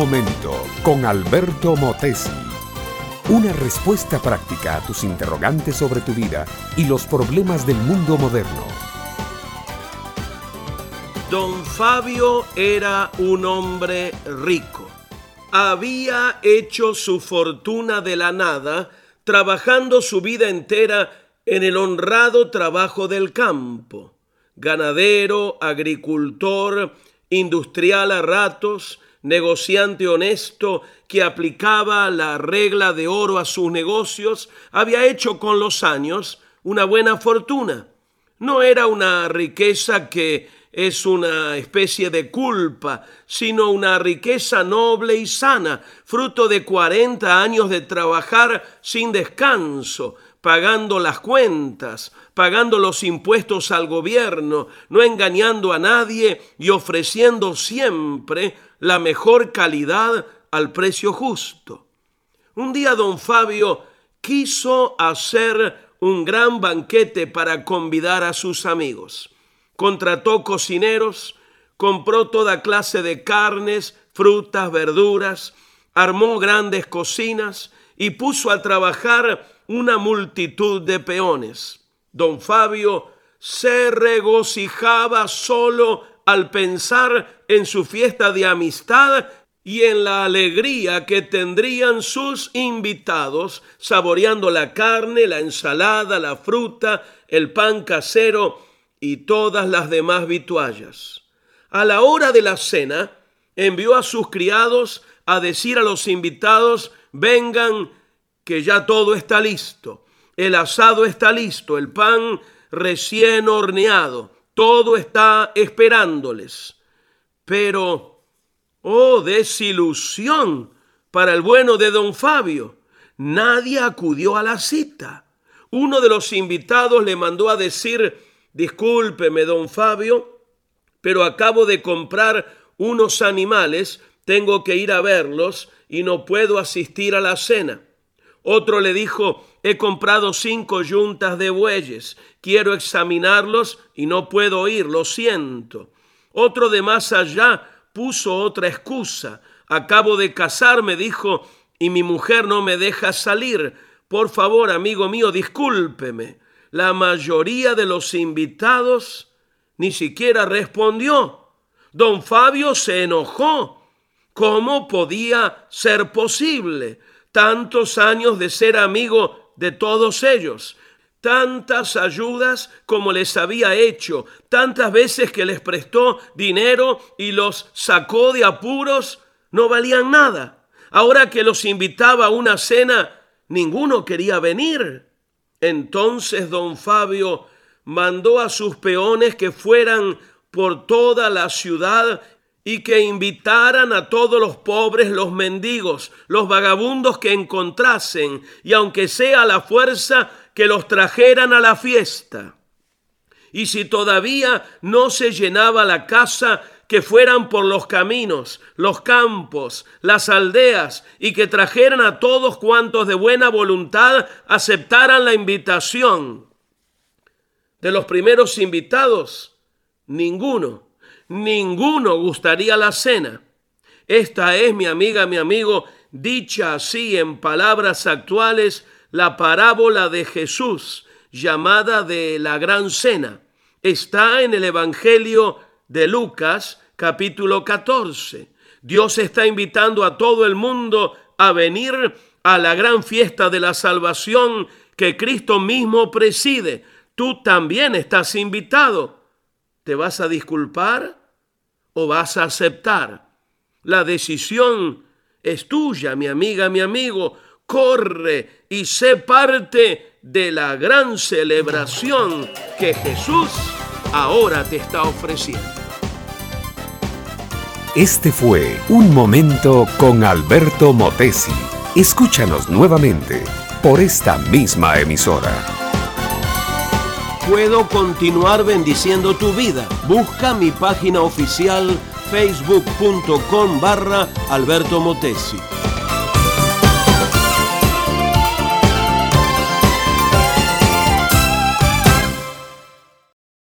momento con Alberto Motesi. Una respuesta práctica a tus interrogantes sobre tu vida y los problemas del mundo moderno. Don Fabio era un hombre rico. Había hecho su fortuna de la nada, trabajando su vida entera en el honrado trabajo del campo. Ganadero, agricultor, industrial a ratos, negociante honesto que aplicaba la regla de oro a sus negocios, había hecho con los años una buena fortuna. No era una riqueza que es una especie de culpa, sino una riqueza noble y sana, fruto de 40 años de trabajar sin descanso, pagando las cuentas, pagando los impuestos al gobierno, no engañando a nadie y ofreciendo siempre la mejor calidad al precio justo. Un día don Fabio quiso hacer un gran banquete para convidar a sus amigos. Contrató cocineros, compró toda clase de carnes, frutas, verduras, armó grandes cocinas y puso a trabajar una multitud de peones. Don Fabio se regocijaba solo al pensar en su fiesta de amistad y en la alegría que tendrían sus invitados saboreando la carne, la ensalada, la fruta, el pan casero y todas las demás vituallas. A la hora de la cena, envió a sus criados a decir a los invitados, vengan que ya todo está listo. El asado está listo, el pan recién horneado, todo está esperándoles. Pero, oh, desilusión para el bueno de don Fabio. Nadie acudió a la cita. Uno de los invitados le mandó a decir, discúlpeme, don Fabio, pero acabo de comprar unos animales, tengo que ir a verlos y no puedo asistir a la cena. Otro le dijo, he comprado cinco yuntas de bueyes, quiero examinarlos y no puedo ir, lo siento. Otro de más allá puso otra excusa. Acabo de casarme, dijo, y mi mujer no me deja salir. Por favor, amigo mío, discúlpeme. La mayoría de los invitados ni siquiera respondió. Don Fabio se enojó. ¿Cómo podía ser posible? tantos años de ser amigo de todos ellos, tantas ayudas como les había hecho, tantas veces que les prestó dinero y los sacó de apuros, no valían nada. Ahora que los invitaba a una cena, ninguno quería venir. Entonces don Fabio mandó a sus peones que fueran por toda la ciudad y que invitaran a todos los pobres, los mendigos, los vagabundos que encontrasen, y aunque sea a la fuerza, que los trajeran a la fiesta. Y si todavía no se llenaba la casa, que fueran por los caminos, los campos, las aldeas, y que trajeran a todos cuantos de buena voluntad aceptaran la invitación. De los primeros invitados, ninguno ninguno gustaría la cena. Esta es, mi amiga, mi amigo, dicha así en palabras actuales, la parábola de Jesús, llamada de la gran cena. Está en el Evangelio de Lucas, capítulo 14. Dios está invitando a todo el mundo a venir a la gran fiesta de la salvación que Cristo mismo preside. Tú también estás invitado. ¿Te vas a disculpar? o vas a aceptar. La decisión es tuya, mi amiga, mi amigo. Corre y sé parte de la gran celebración que Jesús ahora te está ofreciendo. Este fue Un Momento con Alberto Motesi. Escúchanos nuevamente por esta misma emisora puedo continuar bendiciendo tu vida. Busca mi página oficial facebook.com barra Alberto Motesi.